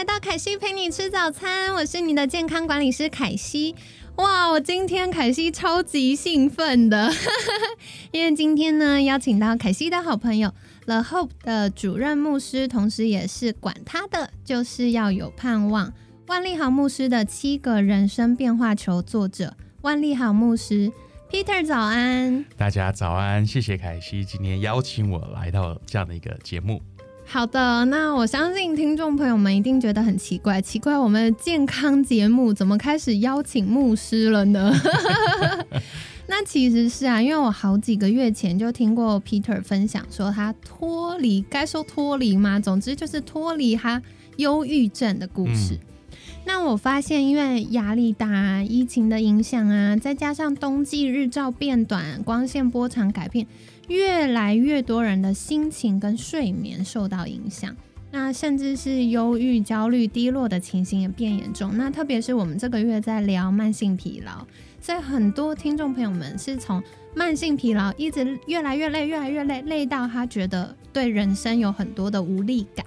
来到凯西陪你吃早餐，我是你的健康管理师凯西。哇，我今天凯西超级兴奋的，因为今天呢邀请到凯西的好朋友 The Hope 的主任牧师，同时也是管他的就是要有盼望。万利豪牧师的七个人生变化球作者，万利豪牧师 Peter 早安，大家早安，谢谢凯西今天邀请我来到这样的一个节目。好的，那我相信听众朋友们一定觉得很奇怪，奇怪我们的健康节目怎么开始邀请牧师了呢？那其实是啊，因为我好几个月前就听过 Peter 分享说他脱离，该说脱离吗？总之就是脱离他忧郁症的故事。那我发现，因为压力大、疫情的影响啊，再加上冬季日照变短、光线波长改变。越来越多人的心情跟睡眠受到影响，那甚至是忧郁、焦虑、低落的情形也变严重。那特别是我们这个月在聊慢性疲劳，所以很多听众朋友们是从慢性疲劳一直越来越累、越来越累，累到他觉得对人生有很多的无力感，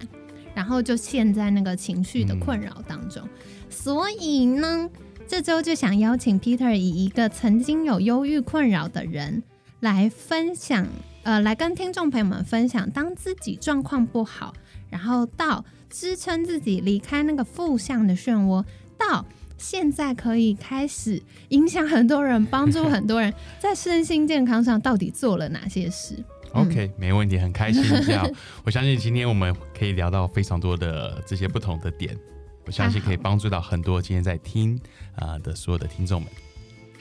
然后就陷在那个情绪的困扰当中。所以呢，这周就想邀请 Peter 以一个曾经有忧郁困扰的人。来分享，呃，来跟听众朋友们分享，当自己状况不好，然后到支撑自己离开那个负向的漩涡，到现在可以开始影响很多人，帮助很多人，在身心健康上到底做了哪些事？OK，没问题，很开心。这样，我相信今天我们可以聊到非常多的这些不同的点，我相信可以帮助到很多今天在听啊的所有的听众们。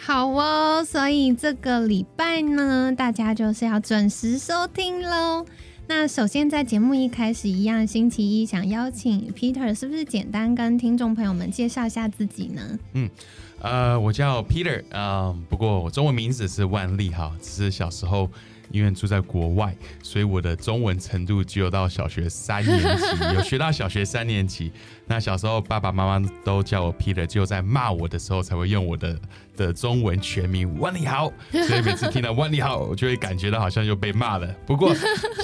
好哦，所以这个礼拜呢，大家就是要准时收听喽。那首先在节目一开始一样，星期一想邀请 Peter，是不是简单跟听众朋友们介绍一下自己呢？嗯，呃，我叫 Peter，嗯，不过我中文名字是万利哈，只是小时候。因为住在国外，所以我的中文程度只有到小学三年级，有学到小学三年级。那小时候爸爸妈妈都叫我 Peter，只有在骂我的时候才会用我的的中文全名万里豪。所以每次听到万里豪，我就会感觉到好像又被骂了。不过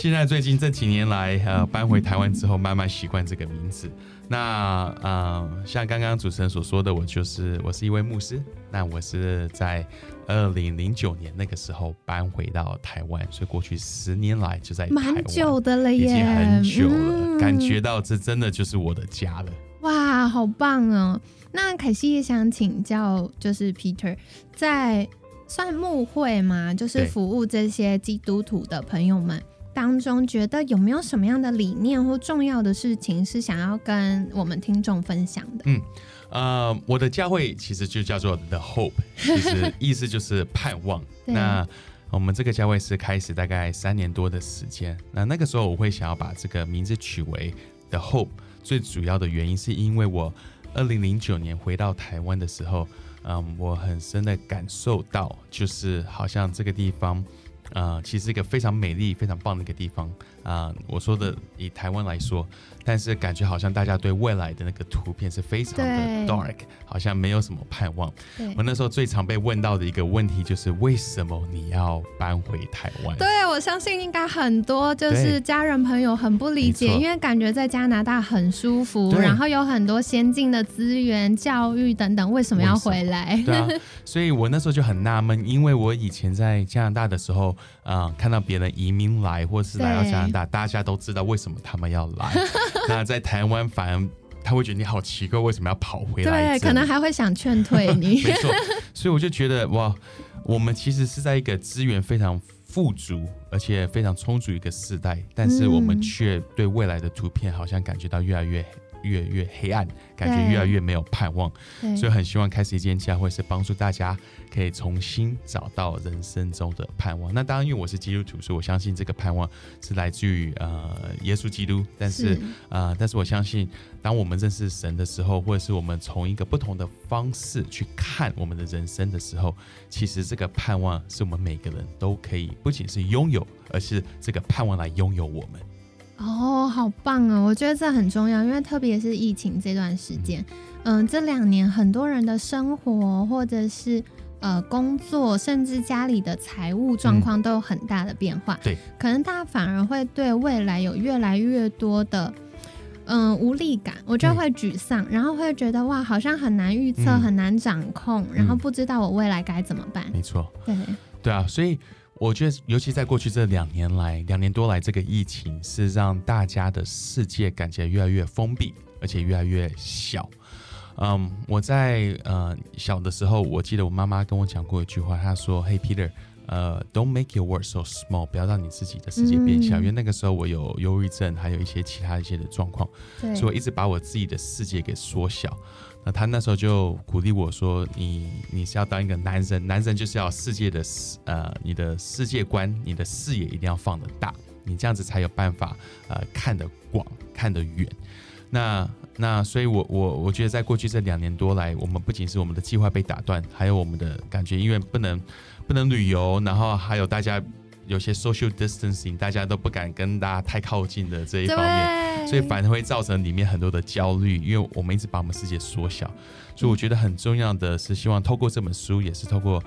现在最近这几年来，呃，搬回台湾之后，慢慢习惯这个名字。那呃，像刚刚主持人所说的，我就是我是一位牧师。那我是在二零零九年那个时候搬回到台湾，所以过去十年来就在蛮久的了，已经很久了，感觉到这真的就是我的家了。哇，好棒哦！那凯西也想请教，就是 Peter 在算牧会吗？就是服务这些基督徒的朋友们。当中觉得有没有什么样的理念或重要的事情是想要跟我们听众分享的？嗯，呃，我的教会其实就叫做 The Hope，其实意思就是盼望。那我们这个教会是开始大概三年多的时间。那那个时候我会想要把这个名字取为 The Hope，最主要的原因是因为我二零零九年回到台湾的时候，嗯，我很深的感受到，就是好像这个地方。啊，其实一个非常美丽、非常棒的一个地方。啊！我说的以台湾来说，但是感觉好像大家对未来的那个图片是非常的 dark，好像没有什么盼望。我那时候最常被问到的一个问题就是：为什么你要搬回台湾？对，我相信应该很多就是家人朋友很不理解，因为感觉在加拿大很舒服，然后有很多先进的资源、教育等等，为什么要回来？对啊，所以我那时候就很纳闷，因为我以前在加拿大的时候。啊，看到别人移民来，或是来到加拿大，大家都知道为什么他们要来。那在台湾，反而他会觉得你好奇怪，为什么要跑回来？对，可能还会想劝退你。没错，所以我就觉得哇，我们其实是在一个资源非常富足，而且非常充足一个时代，但是我们却对未来的图片好像感觉到越来越越来越黑暗，感觉越来越没有盼望，所以很希望开始一间教会，是帮助大家可以重新找到人生中的盼望。那当然，因为我是基督徒，所以我相信这个盼望是来自于呃耶稣基督。但是呃，但是我相信，当我们认识神的时候，或者是我们从一个不同的方式去看我们的人生的时候，其实这个盼望是我们每个人都可以不仅是拥有，而是这个盼望来拥有我们。哦，好棒啊！我觉得这很重要，因为特别是疫情这段时间，嗯，这两年很多人的生活或者是呃工作，甚至家里的财务状况都有很大的变化。对，可能大家反而会对未来有越来越多的嗯无力感，我就会沮丧，然后会觉得哇，好像很难预测，很难掌控，然后不知道我未来该怎么办。没错，对，对啊，所以。我觉得，尤其在过去这两年来，两年多来，这个疫情是让大家的世界感觉越来越封闭，而且越来越小。嗯，我在呃小的时候，我记得我妈妈跟我讲过一句话，她说：“Hey Peter，呃，Don't make your world so small，不要让你自己的世界变小。因为那个时候我有忧郁症，还有一些其他一些的状况，所以我一直把我自己的世界给缩小。”他那时候就鼓励我说：“你你是要当一个男人，男人就是要世界的呃，你的世界观、你的视野一定要放得大，你这样子才有办法呃看得广、看得远。那那所以，我我我觉得在过去这两年多来，我们不仅是我们的计划被打断，还有我们的感觉，因为不能不能旅游，然后还有大家。”有些 social distancing，大家都不敢跟大家太靠近的这一方面，所以反而会造成里面很多的焦虑，因为我们一直把我们世界缩小。所以我觉得很重要的是，希望透过这本书，也是透过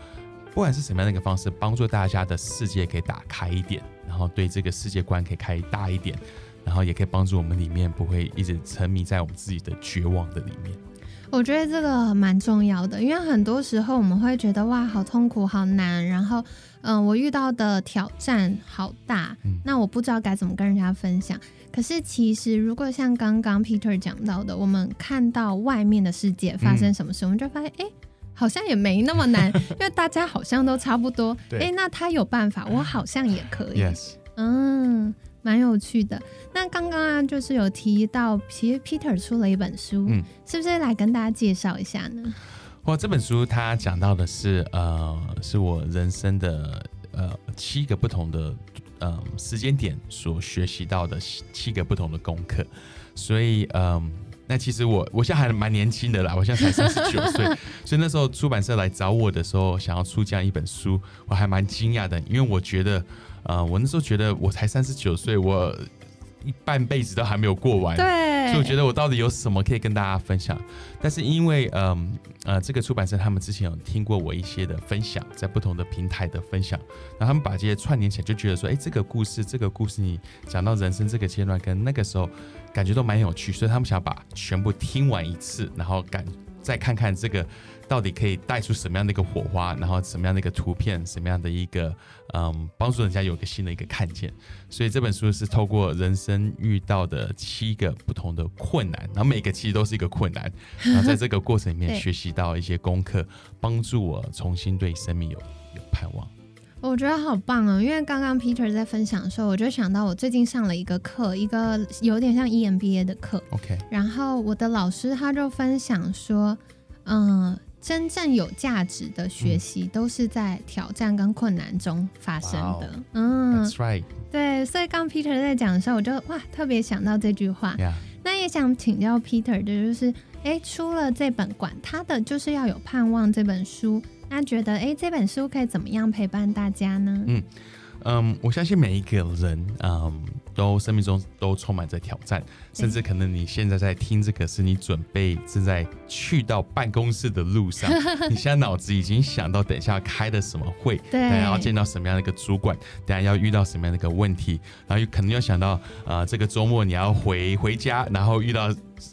不管是什么样的一个方式，帮助大家的世界可以打开一点，然后对这个世界观可以开大一点，然后也可以帮助我们里面不会一直沉迷在我们自己的绝望的里面。我觉得这个蛮重要的，因为很多时候我们会觉得哇，好痛苦，好难，然后。嗯，我遇到的挑战好大，那我不知道该怎么跟人家分享。可是其实，如果像刚刚 Peter 讲到的，我们看到外面的世界发生什么事，我们就发现，哎，好像也没那么难，因为大家好像都差不多。哎，那他有办法，我好像也可以。嗯，蛮有趣的。那刚刚啊，就是有提到，其实 Peter 出了一本书，嗯是不是来跟大家介绍一下呢？哇，这本书它讲到的是，呃，是我人生的呃七个不同的呃时间点所学习到的七个不同的功课，所以，嗯，那其实我我现在还蛮年轻的啦，我现在才三十九岁，所以那时候出版社来找我的时候，想要出这样一本书，我还蛮惊讶的，因为我觉得，呃，我那时候觉得我才三十九岁，我。一半辈子都还没有过完，对，所以我觉得我到底有什么可以跟大家分享？但是因为，嗯呃，这个出版社他们之前有听过我一些的分享，在不同的平台的分享，然后他们把这些串联起来，就觉得说，哎，这个故事，这个故事你讲到人生这个阶段，跟那个时候感觉都蛮有趣，所以他们想把全部听完一次，然后感再看看这个。到底可以带出什么样的一个火花，然后什么样的一个图片，什么样的一个嗯，帮助人家有个新的一个看见。所以这本书是透过人生遇到的七个不同的困难，然后每个其实都是一个困难，然后在这个过程里面学习到一些功课，帮助我重新对生命有有盼望。我觉得好棒哦，因为刚刚 Peter 在分享的时候，我就想到我最近上了一个课，一个有点像 EMBA 的课。OK，然后我的老师他就分享说，嗯。真正有价值的学习都是在挑战跟困难中发生的。嗯，That's right。对，所以刚 Peter 在讲的时候，我就哇特别想到这句话。那也想请教 Peter 的就是，哎，出了这本管他的就是要有盼望这本书，那觉得哎这本书可以怎么样陪伴大家呢？嗯嗯，我相信每一个人，嗯。都生命中都充满着挑战，甚至可能你现在在听这个，是你准备正在去到办公室的路上，你现在脑子已经想到等一下开的什么会，等下要见到什么样的一个主管，等下要遇到什么样的一个问题，然后可能又想到呃，这个周末你要回回家，然后遇到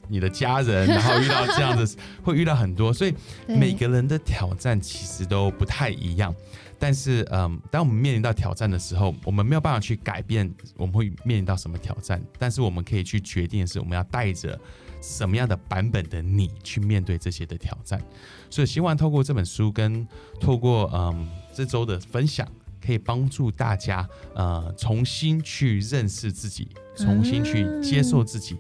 你的家人，然后遇到这样的，会遇到很多，所以每个人的挑战其实都不太一样。但是，嗯，当我们面临到挑战的时候，我们没有办法去改变我们会面临到什么挑战。但是，我们可以去决定的是，我们要带着什么样的版本的你去面对这些的挑战。所以，希望透过这本书跟透过嗯这周的分享，可以帮助大家呃重新去认识自己，重新去接受自己。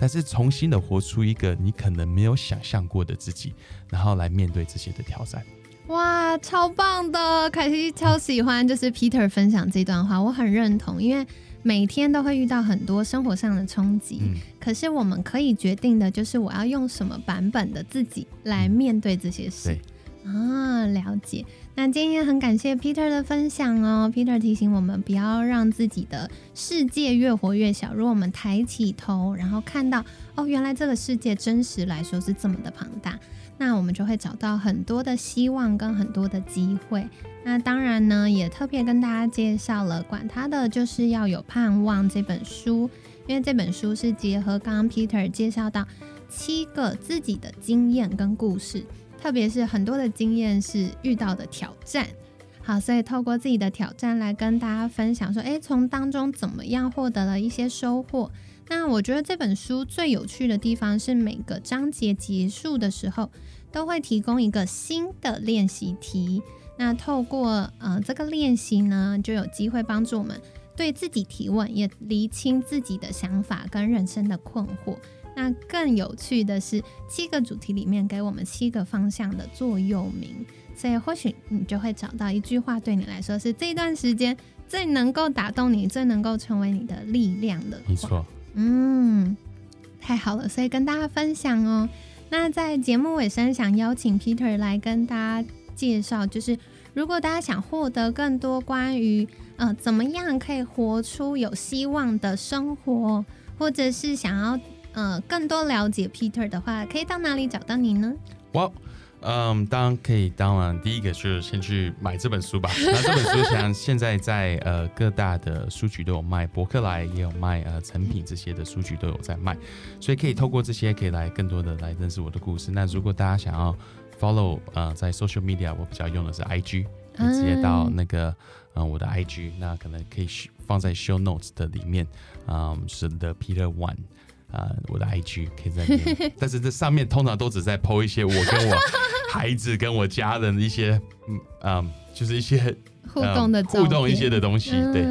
但是重新的活出一个你可能没有想象过的自己，然后来面对这些的挑战。哇，超棒的！凯西超喜欢，就是 Peter 分享这段话，我很认同，因为每天都会遇到很多生活上的冲击，可是我们可以决定的就是我要用什么版本的自己来面对这些事。啊，了解。那今天很感谢 Peter 的分享哦。Peter 提醒我们不要让自己的世界越活越小。如果我们抬起头，然后看到哦，原来这个世界真实来说是这么的庞大，那我们就会找到很多的希望跟很多的机会。那当然呢，也特别跟大家介绍了，管他的就是要有盼望这本书，因为这本书是结合刚刚 Peter 介绍到七个自己的经验跟故事。特别是很多的经验是遇到的挑战，好，所以透过自己的挑战来跟大家分享，说，诶，从当中怎么样获得了一些收获。那我觉得这本书最有趣的地方是每个章节结束的时候都会提供一个新的练习题。那透过呃这个练习呢，就有机会帮助我们对自己提问，也厘清自己的想法跟人生的困惑。那更有趣的是，七个主题里面给我们七个方向的座右铭，所以或许你就会找到一句话，对你来说是这段时间最能够打动你、最能够成为你的力量的。没错，嗯，太好了，所以跟大家分享哦。那在节目尾声，想邀请 Peter 来跟大家介绍，就是如果大家想获得更多关于呃怎么样可以活出有希望的生活，或者是想要。呃，更多了解 Peter 的话，可以到哪里找到你呢？我，嗯，当然可以。当然，第一个就是先去买这本书吧。那这本书像现在在呃各大的书局都有卖，博客来也有卖，呃，成品这些的书局都有在卖，所以可以透过这些，可以来更多的来认识我的故事。那如果大家想要 follow，呃，在 social media，我比较用的是 IG，你直接到那个嗯我的 IG，那可能可以放在 show notes 的里面，嗯，是 The Peter One。啊，我的 IG 可以在里面，但是这上面通常都只在 PO 一些我跟我孩子跟我家人的一些，嗯嗯，就是一些互动的互动一些的东西。对，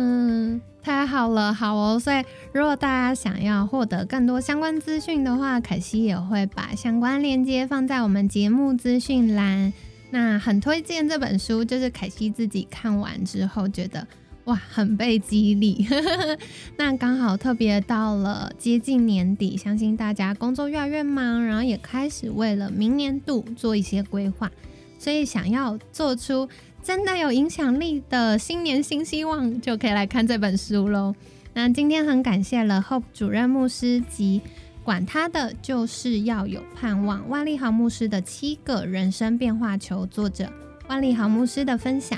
太好了，好哦。所以如果大家想要获得更多相关资讯的话，凯西也会把相关链接放在我们节目资讯栏。那很推荐这本书，就是凯西自己看完之后觉得。哇，很被激励。那刚好特别到了接近年底，相信大家工作越来越忙，然后也开始为了明年度做一些规划，所以想要做出真的有影响力的新年新希望，就可以来看这本书喽。那今天很感谢了 Hope 主任牧师及管他的就是要有盼望万利豪牧师的七个人生变化球，作者万利豪牧师的分享。